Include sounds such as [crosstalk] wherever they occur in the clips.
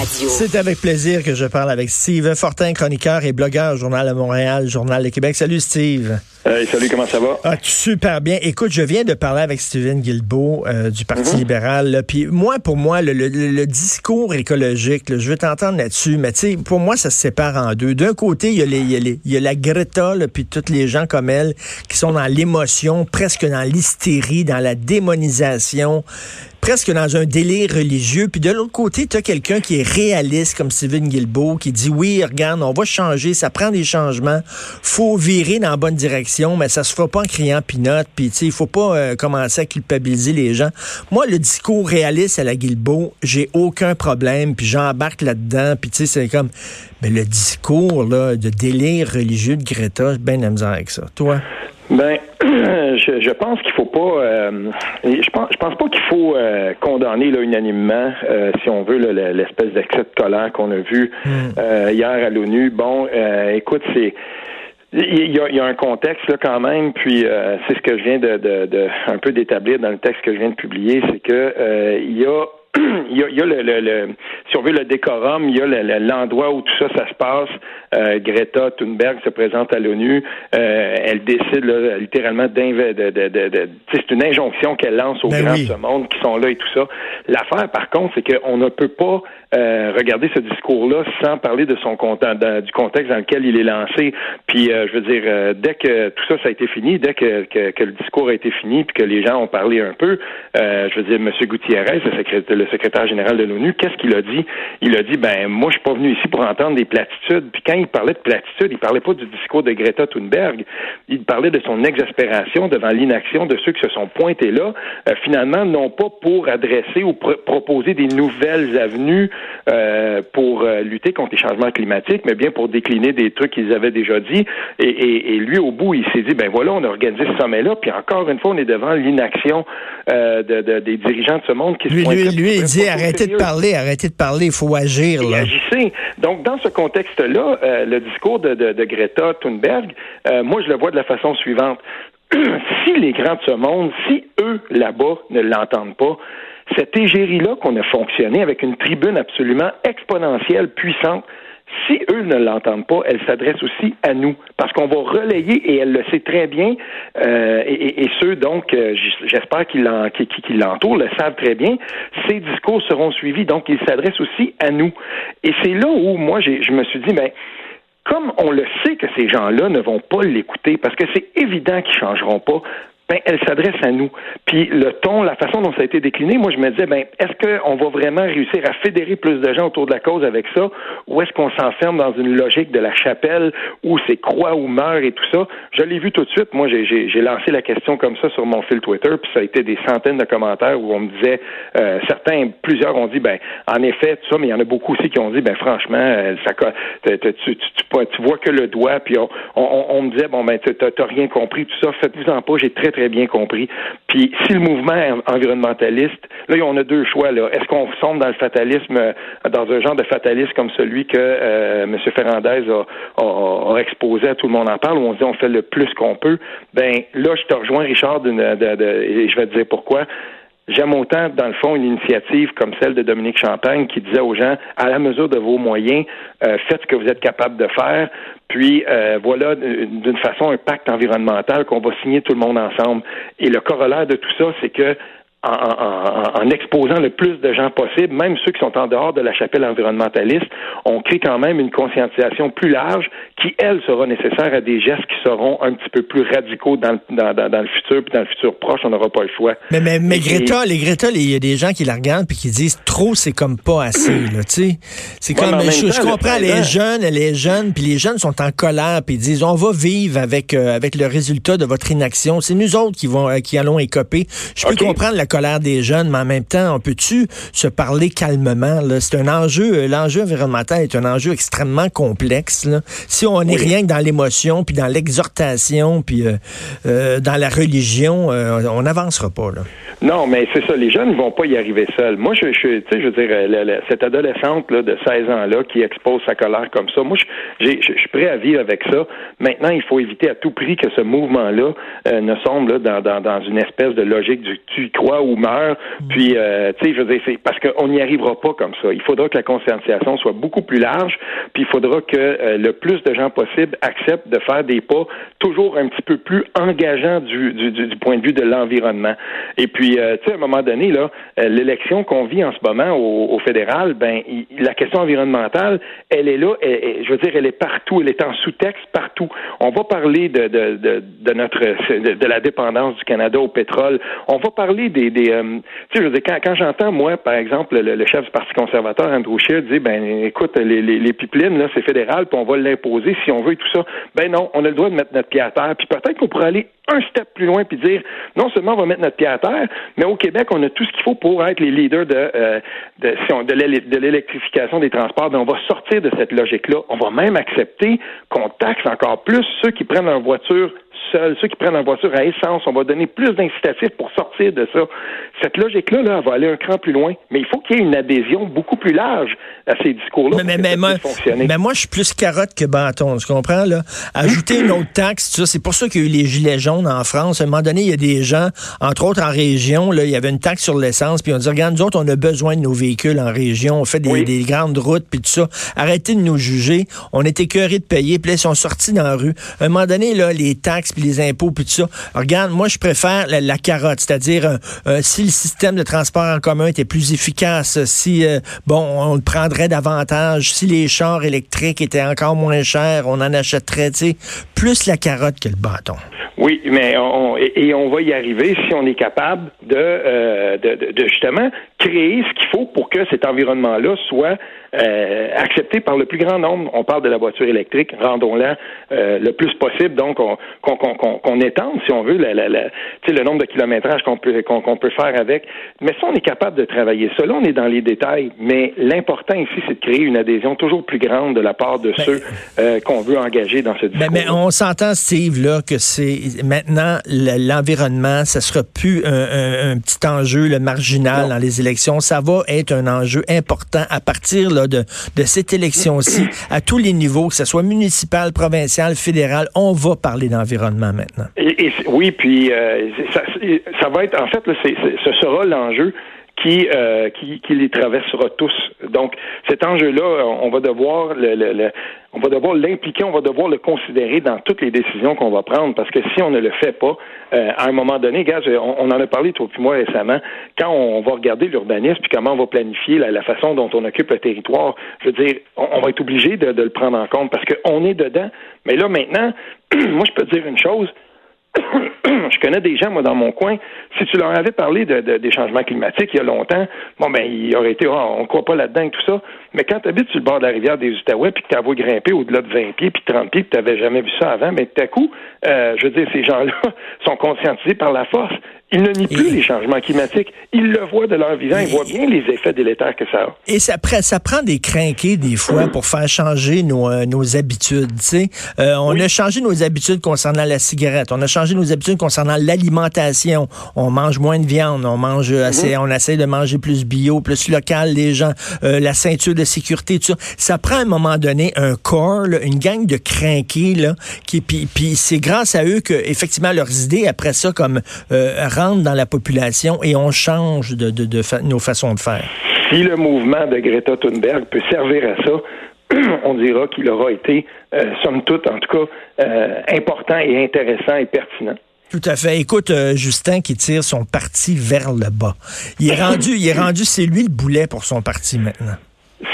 Radio. C'est avec plaisir que je parle avec Steve Fortin, chroniqueur et blogueur au Journal de Montréal, Journal de Québec. Salut Steve. salut, comment ça va? Ah, super bien. Écoute, je viens de parler avec Steven Guilbeault euh, du Parti mm-hmm. libéral. Puis moi, pour moi, le, discours écologique, je veux t'entendre là-dessus, mais tu sais, pour moi, ça se sépare en deux. D'un côté, il y a, les, il y a, la Greta, puis tous les gens comme elle qui sont dans l'émotion, presque dans l'hystérie, dans la démonisation presque dans un délire religieux. Puis de l'autre côté, tu as quelqu'un qui est réaliste comme Steven Guilbeault, qui dit oui, regarde, on va changer, ça prend des changements, faut virer dans la bonne direction, mais ça se fera pas en criant pinote. Puis tu sais, il faut pas euh, commencer à culpabiliser les gens. Moi, le discours réaliste à la Guilbeault, j'ai aucun problème, puis j'embarque là-dedans. Puis tu sais, c'est comme, mais le discours là de délire religieux de Greta, j'ai bien la avec ça. Toi? Ben, [clears throat] je, je, pense qu'il faut pas. Euh, je pense, je pense pas qu'il faut euh, condamner là, unanimement, euh, si on veut, l'espèce d'excès de colère qu'on a vu hmm. hier à l'ONU. Bon, écoute, c'est. Il y, a, il y, a, un contexte là quand même, puis c'est ce que je viens de, de, de un peu d'établir dans le texte que je viens de publier, c'est que [clears throat] il y a il y a, il y a le, le, si on veut le décorum, il y a l'endroit où tout ça, ça se passe. Euh, Greta Thunberg se présente à l'ONU. Euh, elle décide là, littéralement de, de, de, c'est une injonction qu'elle lance aux ben grands de ce monde qui sont là et tout ça. L'affaire, par contre, c'est qu'on ne peut pas euh, regarder ce discours-là sans parler de son du contexte dans lequel il est lancé. Puis, euh, je veux dire, euh, dès que tout ça, ça a été fini, dès que, que, le discours a été fini, puis que les gens ont parlé un peu, je veux dire, M. Gutiérrez, le secrétaire, le secrétaire général de l'ONU, qu'est-ce qu'il a dit? Il a dit, ben, moi, je suis pas venu ici pour entendre des platitudes. Puis quand il parlait de platitudes, il parlait pas du discours de Greta Thunberg. Il parlait de son exaspération devant l'inaction de ceux qui se sont pointés là, finalement, non pas pour adresser ou proposer des nouvelles avenues euh, pour euh, lutter contre les changements climatiques, mais bien pour décliner des trucs qu'ils avaient déjà dit. Et, lui, au bout, il s'est dit, ben voilà, on a organisé ce sommet-là, puis encore une fois, on est devant l'inaction euh, de, des dirigeants de ce monde qui lui, lui, lui il dit, arrêtez de parler, arrêtez de parler, il faut agir. Là. agissez. Donc, dans ce contexte-là, le discours de, Greta Thunberg, moi, je le vois de la façon suivante. [clears throat] si les grands de ce monde, si eux, là-bas, ne l'entendent pas, cette égérie-là qu'on a fonctionné avec une tribune absolument exponentielle, puissante, si eux ne l'entendent pas, elle s'adresse aussi à nous, parce qu'on va relayer, et elle le sait très bien, euh, et, ceux donc, euh, j'espère qu'ils l'entourent, le savent très bien, ces discours seront suivis, donc ils s'adressent aussi à nous. Et c'est là où moi, je me suis dit, ben, comme on le sait que ces gens-là ne vont pas l'écouter, parce que c'est évident qu'ils changeront pas, ben, elle s'adresse à nous. Puis le ton, la façon dont ça a été décliné, moi je me disais, ben, est-ce qu'on va vraiment réussir à fédérer plus de gens autour de la cause avec ça, ou est-ce qu'on s'enferme dans une logique de la chapelle où c'est croix ou meurt et tout ça? Je l'ai vu tout de suite. Moi, j'ai lancé la question comme ça sur mon fil Twitter, puis ça a été des centaines de commentaires où on me disait, euh, certains, plusieurs ont dit, ben, en effet, tout ça, mais il y en a beaucoup aussi qui ont dit, ben, franchement, euh, ça, tu, tu, tu, vois que le doigt, puis on, on, me disait, bon, ben, t'as rien compris, tout ça, faites-vous en pas, j'ai très, très bien compris. Puis si le mouvement environnementaliste, là, on a deux choix. Là. Est-ce qu'on sombre dans le fatalisme, euh, dans un genre de fatalisme comme celui que euh, M. Ferrandez a, exposé à tout le monde en parle, où on dit on fait le plus qu'on peut? Ben là, je te rejoins, Richard, et je vais te dire pourquoi. J'aime autant, dans le fond, une initiative comme celle de Dominique Champagne qui disait aux gens, à la mesure de vos moyens, euh, faites ce que vous êtes capable de faire, puis euh, voilà, d'une façon, un pacte environnemental qu'on va signer tout le monde ensemble. Et le corollaire de tout ça, c'est que en, exposant le plus de gens possible, même ceux qui sont en dehors de la chapelle environnementaliste, on crée quand même une conscientisation plus large qui, elle, sera nécessaire à des gestes qui seront un petit peu plus radicaux dans, dans, dans, le futur, puis dans le futur proche, on n'aura pas le choix. Mais, mais, mais Greta, les Greta, il y a des gens qui la regardent puis qui disent trop, c'est comme pas assez, là, tu sais. C'est comme, je, comprends les jeunes, les jeunes, puis les jeunes sont en colère, puis ils disent, on va vivre avec, euh, avec le résultat de votre inaction. C'est nous autres qui vont, euh, qui allons écoper. Je peux comprendre la colère des jeunes, mais en même temps, on peut-tu se parler calmement? C'est un enjeu, euh, l'enjeu environnemental est un enjeu extrêmement complexe. Si on n'est rien que dans l'émotion, puis dans l'exhortation, puis euh, euh, dans la religion, on n'avancera pas. Là. Non, mais c'est ça. Les jeunes ne vont pas y arriver seuls. Moi, je, je, je veux dire, cette adolescente là, de 16 ans-là qui expose sa colère comme ça, moi, je, suis prêt à vivre avec ça. Maintenant, il faut éviter à tout prix que ce mouvement-là ne sombre dans, dans, dans, une espèce de logique du tu y crois ou meurt. Puis, euh, tu sais, je veux dire, c'est parce qu'on n'y arrivera pas comme ça. Il faudra que la conscientisation soit beaucoup plus large, puis il faudra que euh, le plus de gens possible acceptent de faire des pas toujours un petit peu plus engageants du, du, du point de vue de l'environnement. Et puis, euh, tu sais, à un moment donné, là, l'élection qu'on vit en ce moment au, fédéral, ben, la question environnementale, elle est là, je veux dire, elle est partout, elle est en sous-texte partout. On va parler de, de, de, notre de, la dépendance du Canada au pétrole. On va parler des, des euh, tu sais, je veux dire, quand, quand j'entends moi, par exemple, le, chef du Parti conservateur, Andrew Scheer, dire, ben, écoute, les, les, les pipelines là, c'est fédéral, puis on va l'imposer si on veut et tout ça. Ben non, on a le droit de mettre notre pied à terre. Puis peut-être qu'on pourrait aller un step plus loin puis dire non seulement on va mettre notre pied à terre, mais au Québec, on a tout ce qu'il faut pour être les leaders de, euh, de, l'électrification des transports. Ben, on va sortir de cette logique-là. On va même accepter qu'on taxe encore plus ceux qui prennent leur voiture seuls, ceux qui prennent leur voiture à essence. On va donner plus d'incitatifs pour sortir de ça. Cette logique-là, là, va aller un cran plus loin. Mais il faut qu'il y ait une adhésion beaucoup plus large à ces discours-là. Mais, mais, moi, mais, moi, je suis plus carotte que bâton. Tu comprends, là? Ajouter une autre taxe, c'est pour ça qu'il y a eu les gilets jaunes en France. À un moment donné, il y a des gens, entre autres en région, là, il y avait une taxe sur l'essence, puis on dit, regarde, nous autres, on a besoin de nos véhicules en région, on fait des, grandes routes, puis tout ça. Arrêtez de nous juger. On est écœurés de payer, puis là, ils sont sortis dans la rue. À un moment donné, là, les taxes, puis les impôts, puis tout ça. regarde, moi, je préfère la, carotte, c'est-à-dire euh, euh, si le système de transport en commun était plus efficace, si, euh, bon, on le prendrait davantage, si les chars électriques étaient encore moins chers, on en achèterait, tu sais, plus la carotte que le bâton. Oui, mais on, et, on va y arriver si on est capable de, justement créer ce qu'il faut pour que cet environnement-là soit euh, accepté par le plus grand nombre. On parle de la voiture électrique, rendons-la euh, le plus possible, donc qu'on étende, si on veut, la, la, le nombre de kilométrages qu'on peut, qu'on peut faire avec. Mais si on est capable de travailler ça, là, on est dans les détails, mais l'important ici, c'est de créer une adhésion toujours plus grande de la part de ben, ceux euh, qu'on veut engager dans ce discours. Ben, mais on s'entend, Steve, là, que c'est maintenant l'environnement, ça sera plus un, un, petit enjeu le marginal dans les élections. Ça va être un enjeu important à partir là, de, cette élection-ci, à tous les niveaux, que ce soit municipal, provincial, fédéral, on va parler d'environnement maintenant. Et, oui, puis euh, ça, va être, en fait, ce sera l'enjeu qui, euh, qui, qui les traversera tous. Donc, cet enjeu-là, on va devoir le, le, on va devoir l'impliquer, on va devoir le considérer dans toutes les décisions qu'on va prendre, parce que si on ne le fait pas, euh, à un moment donné, gars, on, en a parlé toi et moi récemment, quand on va regarder l'urbanisme puis comment on va planifier la, façon dont on occupe le territoire, je veux dire, on, va être obligé de, de, le prendre en compte parce qu'on est dedans. Mais là maintenant, [clears throat] moi je peux te dire une chose, je connais des gens, moi, dans mon coin, si tu leur avais parlé de, des changements climatiques il y a longtemps, bon, ben, il aurait été, oh, on ne croit pas là-dedans et tout ça. Mais quand tu habites sur le bord de la rivière des Outaouais, puis que tu as grimper au-delà de 20 pieds, puis 30 pieds, puis tu n'avais jamais vu ça avant, mais tout à coup, euh, je veux dire, ces gens-là [laughs] sont conscientisés par la force. Ils ne nient plus les changements climatiques. Ils le voient de leur vivant. Ils voient bien les effets délétères que ça a. Et ça, ça prend des crinqués des fois pour faire changer nos, euh, nos habitudes. Euh, on a changé nos habitudes concernant la cigarette. On a changé nos habitudes concernant l'alimentation. On mange moins de viande. On mange mhm. assez. On essaie de manger plus bio, plus local. Les gens, euh, la ceinture de sécurité, tout ça. Ça prend à un moment donné un corps, une gang de crinqués là, qui puis, puis c'est grâce à eux que effectivement leurs idées après ça comme dans la population et on change de, nos façons de faire. Si le mouvement de Greta Thunberg peut servir à ça, [clears throat] on dira qu'il aura été, euh, somme toute, en tout cas, euh, important et intéressant et pertinent. Tout à fait. Écoute, euh, Justin qui tire son parti vers le bas. Il est [laughs] rendu, il est rendu, c'est lui le boulet pour son parti maintenant.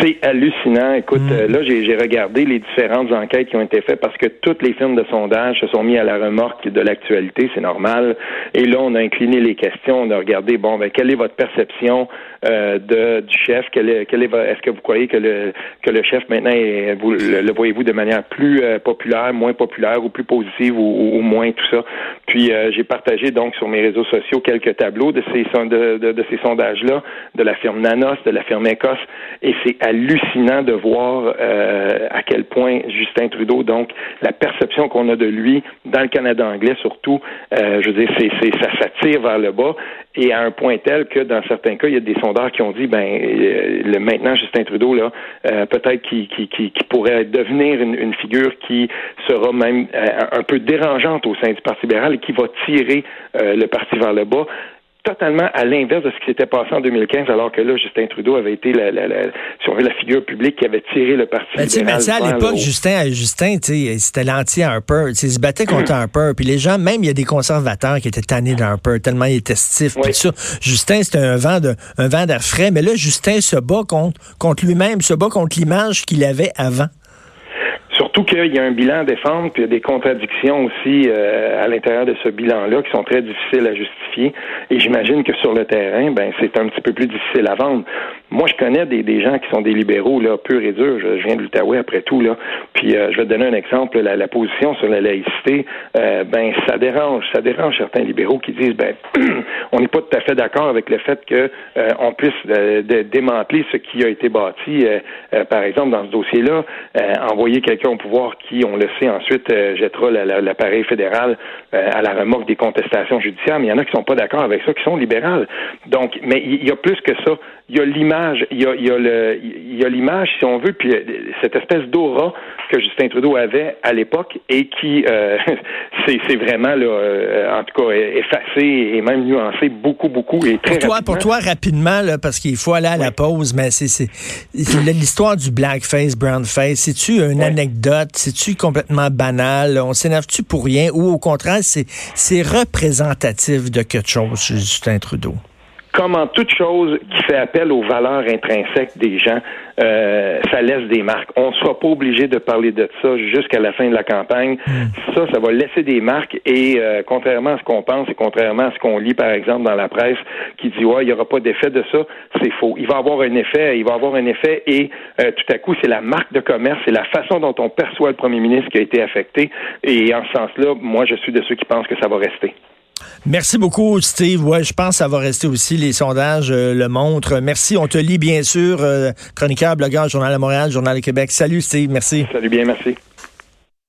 C'est hallucinant. Écoute, mm. euh, là, j'ai regardé les différentes enquêtes qui ont été faites parce que toutes les firmes de sondage se sont mis à la remorque de l'actualité, c'est normal. Et là, on a incliné les questions, on a regardé, bon, ben, quelle est votre perception euh, de, du chef? Quelle est, quelle est, est-ce que vous croyez que le, que le chef maintenant, est, vous, le, voyez-vous de manière plus euh, populaire, moins populaire ou plus positive ou, moins tout ça? Puis, j'ai partagé donc sur mes réseaux sociaux quelques tableaux de ces, de, de, de ces sondages-là, de la firme Nanos, de la firme Écosse, et c'est hallucinant de voir euh, à quel point Justin Trudeau, donc la perception qu'on a de lui dans le Canada anglais surtout, euh, je veux dire, c'est, ça s'attire vers le bas et à un point tel que dans certains cas, il y a des sondeurs qui ont dit, ben euh, le maintenant Justin Trudeau là, peut-être qu'il qui, qui, qui, pourrait devenir une, une, figure qui sera même un peu dérangeante au sein du Parti libéral et qui va tirer le parti vers le bas totalement à l'inverse de ce qui s'était passé en 2015, alors que là, Justin Trudeau avait été la, la, la, si on veut, la figure publique qui avait tiré le Parti ben, libéral. Mais à l'époque, Justin, Justin c'était l'anti-Harper. Il se battait contre Harper. Puis les gens, même, il y a des conservateurs qui étaient tannés d'Harper, tellement il était stiff. Oui. Ça. Justin, c'était un vent de un vent d'air frais. Mais là, Justin se bat contre, contre lui-même, se bat contre l'image qu'il avait avant. Surtout qu'il y a un bilan à défendre, puis il y a des contradictions aussi euh, à l'intérieur de ce bilan-là qui sont très difficiles à justifier. Et j'imagine que sur le terrain, ben c'est un petit peu plus difficile à vendre. Moi, je connais des, gens qui sont des libéraux là, purs et durs. Je, viens de l'Outaouais après tout là. Puis euh, je vais te donner un exemple. La, position sur la laïcité, euh, ben ça dérange, ça dérange certains libéraux qui disent ben [clears throat] on n'est pas tout à fait d'accord avec le fait que on puisse démanteler ce qui a été bâti, par exemple dans ce dossier-là, envoyer quelqu'un au qui, on le sait, ensuite euh, jettera l'appareil fédéral euh, à la remorque des contestations judiciaires. Mais il y en a qui sont pas d'accord avec ça, qui sont libérales. Donc, mais il y a plus que ça. Il y a l'image, il y a, il y a le, il y a l'image, si on veut, puis euh, cette espèce d'aura que Justin Trudeau avait à l'époque et qui, [laughs] c'est vraiment là, en tout cas, effacé et même nuancé beaucoup, beaucoup et très pour toi, Pour toi, rapidement, là, parce qu'il faut aller à la pause, mais c'est l'histoire du blackface, brownface. C'est-tu une anecdote? C'est-tu complètement banal? On s'énerve-tu pour rien? Ou au contraire, c'est représentatif de quelque chose Justin Trudeau? comme en toute chose qui fait appel aux valeurs intrinsèques des gens, euh, ça laisse des marques. On ne sera pas obligé de parler de ça jusqu'à la fin de la campagne. Hmm. Ça, ça va laisser des marques et euh, contrairement à ce qu'on pense et contrairement à ce qu'on lit, par exemple, dans la presse, qui dit ouais, il n'y aura pas d'effet de ça, c'est faux. Il va avoir un effet, il va avoir un effet et euh, tout à coup, c'est la marque de commerce, c'est la façon dont on perçoit le premier ministre qui a été affecté. Et en ce sens-là, moi, je suis de ceux qui pensent que ça va rester. Merci beaucoup, Steve. Ouais, je pense que ça va rester aussi. Les sondages euh, le montrent. Merci. On te lit, bien sûr, euh, chroniqueur, blogueur, Journal de Montréal, Journal de Québec. Salut, Steve. Merci. Salut bien, merci.